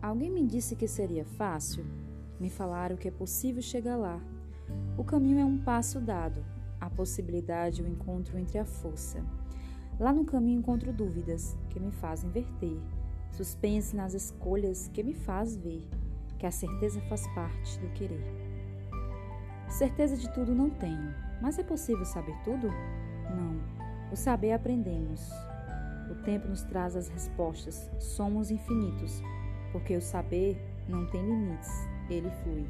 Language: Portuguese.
Alguém me disse que seria fácil? Me falaram que é possível chegar lá. O caminho é um passo dado, a possibilidade o encontro entre a força. Lá no caminho encontro dúvidas que me fazem verter, suspense nas escolhas que me faz ver que a certeza faz parte do querer. Certeza de tudo não tenho, mas é possível saber tudo? Não. O saber aprendemos. O tempo nos traz as respostas. Somos infinitos, porque o saber não tem limites, ele flui.